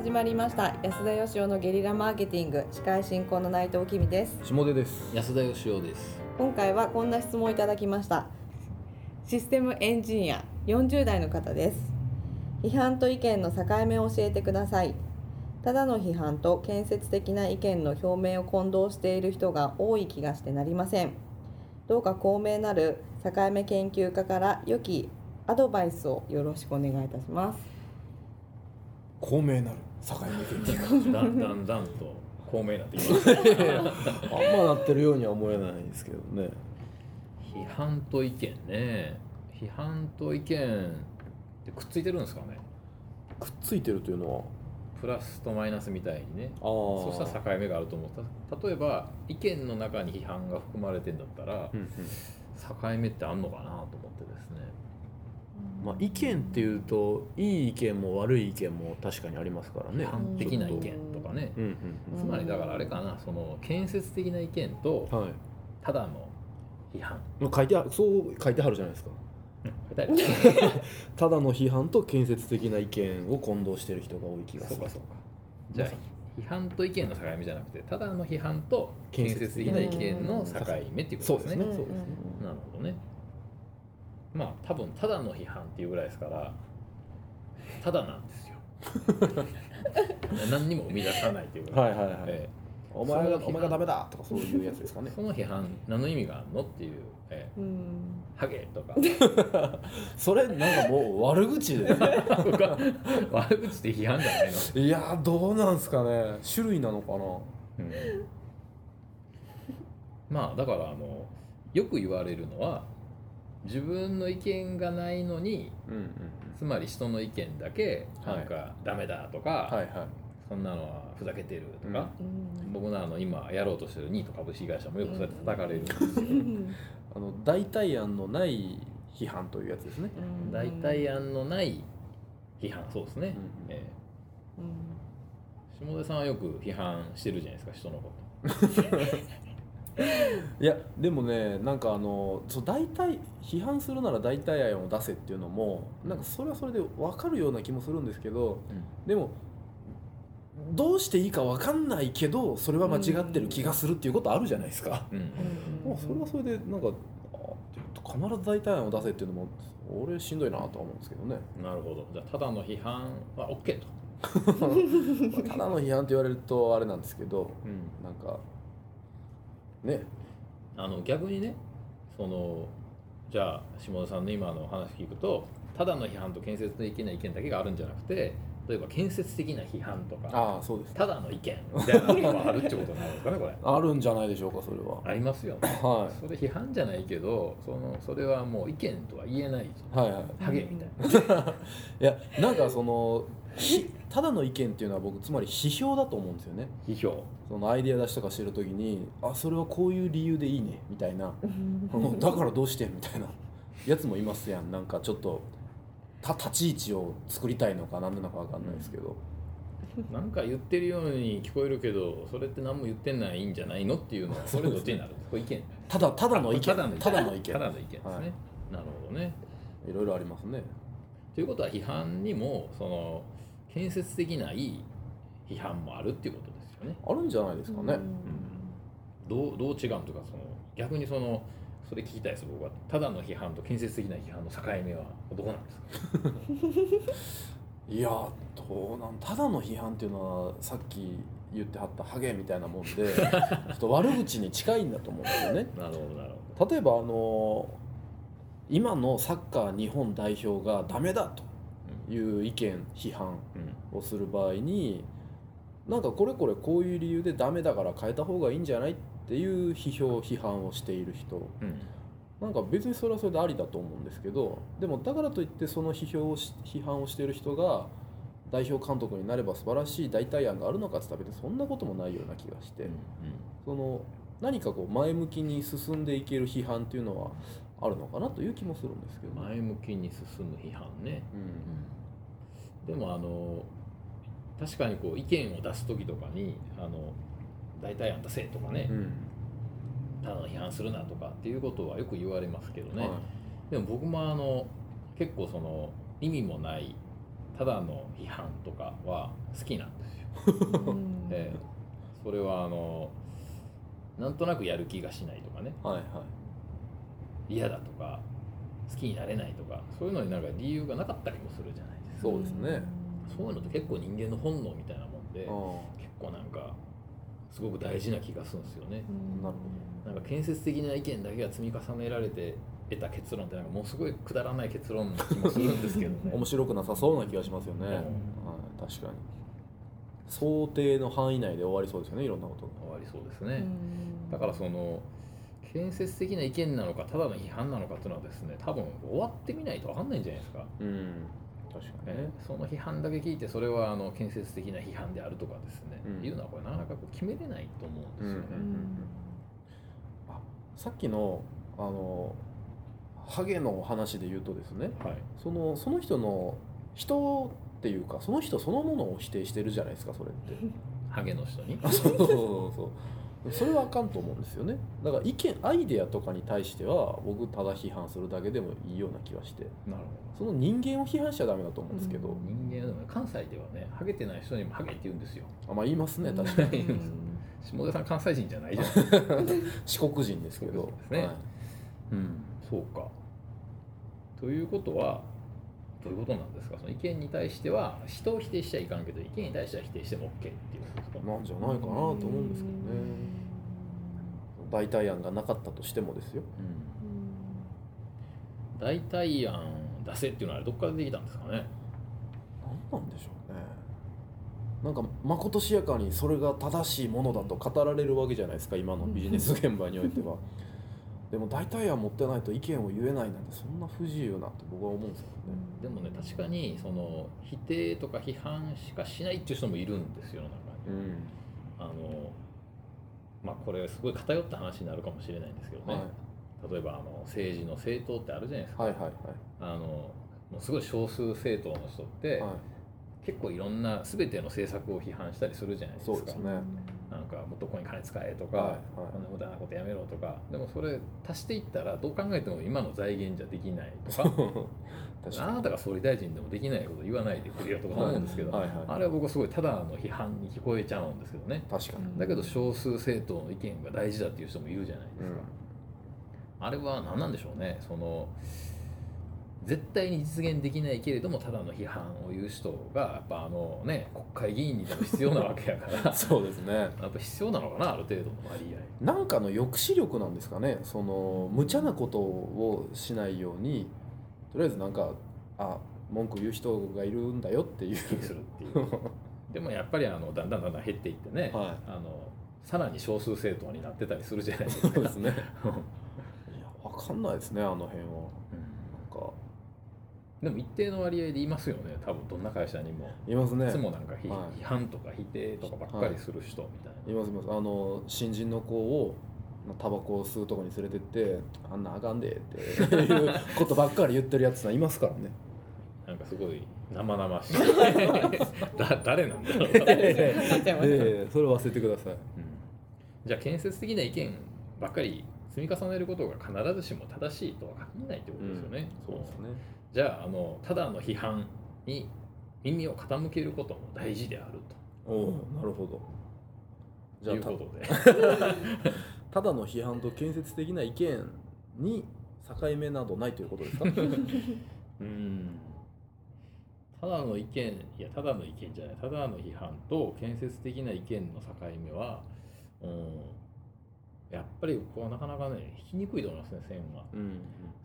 始まりました。安田義雄のゲリラマーケティング。司会進行の内藤きみです。下出です。安田義雄です。今回はこんな質問をいただきました。システムエンジニア。40代の方です。批判と意見の境目を教えてください。ただの批判と建設的な意見の表明を混同している人が多い気がしてなりません。どうか高名なる境目研究家から良きアドバイスをよろしくお願いいたします。公明なる境目研究だんだんだんと公明になってきましたあんまなってるようには思えないんですけどね。批判と意見ね。批判と意見ってくっついてるんですかね。くっついてるというのは？プラスとマイナスみたいにね。あそしたら境目があると思った。例えば意見の中に批判が含まれてんだったらうんうん。境目ってあんのかなと思ってですねまあ、意見っていうといい意見も悪い意見も確かにありますからね。批判的な意見とかね。うんうんつまりだからあれかなその建設的な意見とただの批判。まあ書いてあそう書いてはるじゃないですか。書いてある。ただの批判と建設的な意見を混同してる人が多い気がする。そうかそうか。じゃあ批判と意見の境目じゃなくてただの批判と建設的な意見の境目っていうことですね。そうですね。なるほどね。まあ多分ただの批判っていうぐらいですからただなんですよ。何にも生み出さないというか、はいはいはい、えお前がお前がダメだとかそういうやつですかね。えその批判何の意味があるのっていう、ええ。うん。ハゲとか。それなんかもう悪口ですね 悪口って批判じゃないの、いやーどうなんすかね。種類なのかな。うん。まあだからあのよく言われるのは自分の意見がないのにうんうんつまり人の意見だけなんかダメだとか、はいはい。そんなのはふざけてるとか、うん。僕のあの今やろうとしてるニート株式会社もよくそうやって叩かれるんですよ。あの代替案のない批判というやつですね、うん。代替案のない批判そうですね、うんえうん。え下出さんはよく批判してるじゃないですか人のこと いやでもねなんかあのそう代替批判するなら代替案を出せっていうのもなんかそれはそれで分かるような気もするんですけどでもどうしていいか分かんないけどそれは間違ってる気がするっていうことあるじゃないですか。うん。もうそれはそれでなんかあ必ず代替案を出せっていうのも俺しんどいなとは思うんですけどね。なるほど。じゃあただの批判は OK と、ま あただの批判って言われるとあれなんですけどなんかね。あの逆にねそのじゃあ下田さんの今の話聞くとただの批判と建設的な意見だけがあるんじゃなくて例えば建設的な批判とかああそうですただの意見みたいなのがあるってことになるんですかねこれ。あるんじゃないでしょうかそれは。ありますよね。はそれ批判じゃないけどそのそれはもう意見とは言えないいはいはい。ハゲみたいな、いやなんかそのひただの意見っていうのは僕つまり批評だと思うんですよね。批評。そのアイデア出しとかしてる時にあそれはこういう理由でいいねみたいな。だからどうしてみたいな。やつもいますやん。なんかちょっとた立ち位置を作りたいのか何なのか分かんないですけど、なんか言ってるように聞こえるけどそれって何も言ってないんじゃないのっていうのは それどっちになる？んですか意見。ただただの意見。ただの意見。ただの意見ですね、はい。なるほどね。いろいろありますね。ということは批判にもその建設的ない批判もあるっていうことですよね。あるんじゃないですかね、どうどう違うというかその逆にそのそれ聞きたいです僕は。ただの批判と建設的な批判の境目はどこなんですか？いやどうなんただの批判っていうのはさっき言ってはったハゲみたいなもんで ちょっと悪口に近いんだと思うんですよね。なるほどなるほ例えばあの今のサッカー日本代表がダメだという意見批判ど、をする場合になんかこれこれこういう理由でダメだから変えた方がいいんじゃないっていう批評批判をしている人。うん。うんなんか別にそれはそれでありだと思うんですけどでもだからといってその批評をし批判をしている人が代表監督になれば素晴らしい代替案があるのかって言ったら別にそんなこともないような気がして、その何かこう前向きに進んでいける批判っていうのはあるのかなという気もするんですけど。ね。前向きに進む批判ね、うんでもあの確かにこう意見を出す時とかにあの大体あんたせえとかね、うん。ただの批判するなとかっていうことはよく言われますけどね、はい。でも僕もあの結構その意味もないただの批判とかは好きなんですよ。うん。ええ。それはあのなんとなくやる気がしないとかね。はいはい。嫌だとか好きになれないとかそういうのになんか理由がなかったりもするじゃない。ですかそうですね。そういうのって結構人間の本能みたいなもんであ結構なんかすごく大事な気がするんですよね。うん。なるほなんか建設的な意見だけが積み重ねられて得た結論ってなんかもうすごいくだらない結論な気もするんですけどね。あ 面白くなさそうな気がしますよね、うん。はい、確かに。想定の範囲内で終わりそうですよねいろんなことが。終わりそうですうね、ん。だからその建設的な意見なのかただの批判なのかっていうのはですね多分終わってみないと分かんないんじゃないですか、うん確かに。ねね、その批判だけ聞いてそれはあの建設的な批判であるとかですね、うん。いうのはこれなかなかこう決めれないと思うんですよ。ね、あさっきのあのハゲの話で言うとですねはい。そのその人の人っていうかその人そのものを否定してるじゃないですかそれって。ハゲの人に？あそうそうそうそうそれはあかんと思うんですよね。だから意見アイデアとかに対しては僕ただ批判するだけでもいいような気がして。なるその人間を批判しちゃダメだと思うんですけど、うん。人間は関西ではねハゲてない人にもハゲって言うんですよ。あまあ言いますね確かに。う ん下出さん関西人じゃないじゃない四国人ですけど。ですね。はい。うん。そうか。ということはどういうことなんですか？その意見に対しては人を否定しちゃいかんけど意見に対しては否定しても OK っていう。ことなんじゃないかなと思うんですけどね。代替案がなかったとしてもですよ。代替案出せっていうのはどこから出てきたんですかね？何なんでしょうね。なんかまことしやかにそれが正しいものだと語られるわけじゃないですか今のビジネス現場においてはでも代替案持ってないと意見を言えないなんてそんな不自由なって僕は思うんですけどね。でもね確かにその否定とか批判しかしないっていう人もいるんですよ中にうん。あのまあこれすごい偏った話になるかもしれないんですけどね、はい。例えばあの政治の政党ってあるじゃないですか、はいはいあのもうすごい少数政党の人って、はいはい。結構いろんな全ての政策を批判したりするじゃないですか。そうですねなんかもっとここに金使えとか、はいはい。こんな無駄なことやめろとか。でもそれ足していったらどう考えても今の財源じゃできないとか。あなたが総理大臣でもできないこと言わないでくれよとか思うんですけど、はいはいはい。あれは僕はすごいただの批判に聞こえちゃうんですけどね。に確かに。だけど少数政党の意見が大事だっていう人もいるじゃないですか、あれは何なんでしょうね。その絶対に実現できないけれどもただの批判を言う人がやっぱあのね国会議員にでも必要なわけやから。そうですね。やっぱ必要なのかなある程度の割合。なんかの抑止力なんですかね。その無茶なことをしないようにとりあえずなんかあ文句言う人がいるんだよっていう。するっていう。でもやっぱりあのだんだんだんだん減っていってね、はあのさらに少数政党になってたりするじゃないですか。そうですね。いや分かんないですねあの辺は。なんかでも一定の割合でいますよね多分どんな会社にも、いますね。いつもなんか批,、はい。批判とか否定とかばっかりする人みたいな、いますいます。あの新人の子をまあタバコを吸うとこに連れてってあんなあかんでっていうことばっかり言ってるやつはいますからね。なんかすごい生々しい。だ誰なんだろう、考え。ちゃいましたええそれ忘れてください。うん。じゃあ建設的な意見ばっかり積み重ねることが必ずしも正しいとは限らないってことですよね、そうですね。じゃああのただの批判に耳を傾けることも大事であるおおなるほど。じゃあいうことで。ただの批判と建設的な意見に境目などないということですか？うん。ただの意見いやただの意見じゃない。ただの批判と建設的な意見の境目は、うん、やっぱりここはなかなかね引きにくいと思いますね線は。うん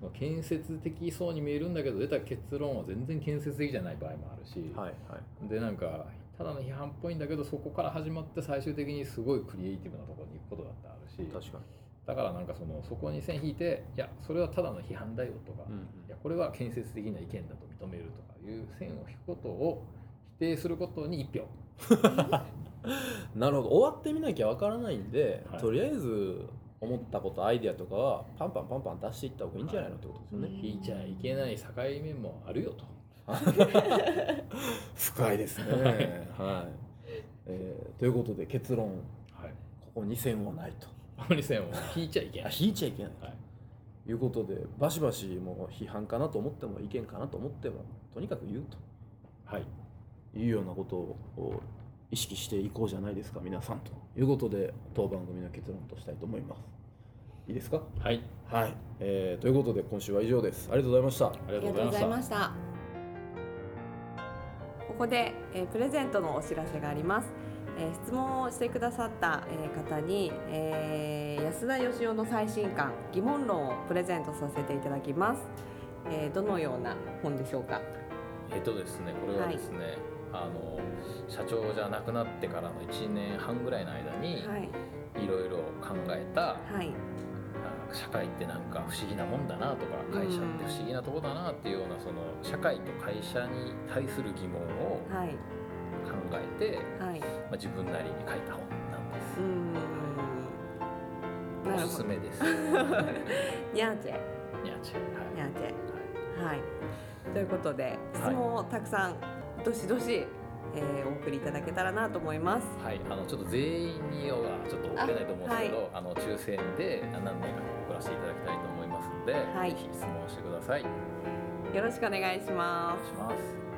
その建設的そうに見えるんだけど出た結論は全然建設的じゃない場合もあるし、はいはい。でなんかただの批判っぽいんだけどそこから始まって最終的にすごいクリエイティブなところに行くことだってあるし。確かに。だからなんかそのそこに線引いていやそれはただの批判だよとか、うんいやこれは建設的な意見だと認めるとかいう線を引くことを否定することに一票 なるほど。終わってみなきゃわからないんで、はい。とりあえず思ったことアイデアとかはパンパンパンパン出していった方がいいんじゃないのってことですよね、うん。引いちゃいけない境目もあるよと。深いですね。はい、えーということで結論。はい。ここに線はないと。ここに線を引いちゃいけあない。引いちゃいけない。はい。ということでバシバシもう批判かなと思っても意見かなと思ってもとにかく言うと。はい。いうようなことを意識していこうじゃないですか皆さんということで当番組の結論としたいと思います。いいですか？はい。はい、えーということで今週は以上です。ありがとうございました。ありがとうございました。ここで、えープレゼントのお知らせがあります、えー質問をしてくださった、えー方に、えー安田義雄の最新刊疑問論をプレゼントさせていただきます、えーどのような本でしょうか？えっとですねこれはですね、あの社長じゃなくなってからの1年半ぐらいの間にはい。いろいろ考えた、はい。あ社会ってなんか不思議なもんだなとか会社って不思議なとこだなっていうようなその社会と会社に対する疑問をはい。考えて、はい。まあ、自分なりに書いた本なんです。うー。ん。なおすすめです。ニャーチェ。にゃーちゃんニャはいーチェ。はい。はい。ということで質問をたくさんどしどし、えーお送りいただけたらなと思いますはい、あのちょっと全員にはちょっと送れないと思うんですけど、あ,、の抽選で何名か送らせていただきたいと思いますので、はいぜひ質問してください。よろしくお願いしますお願いします。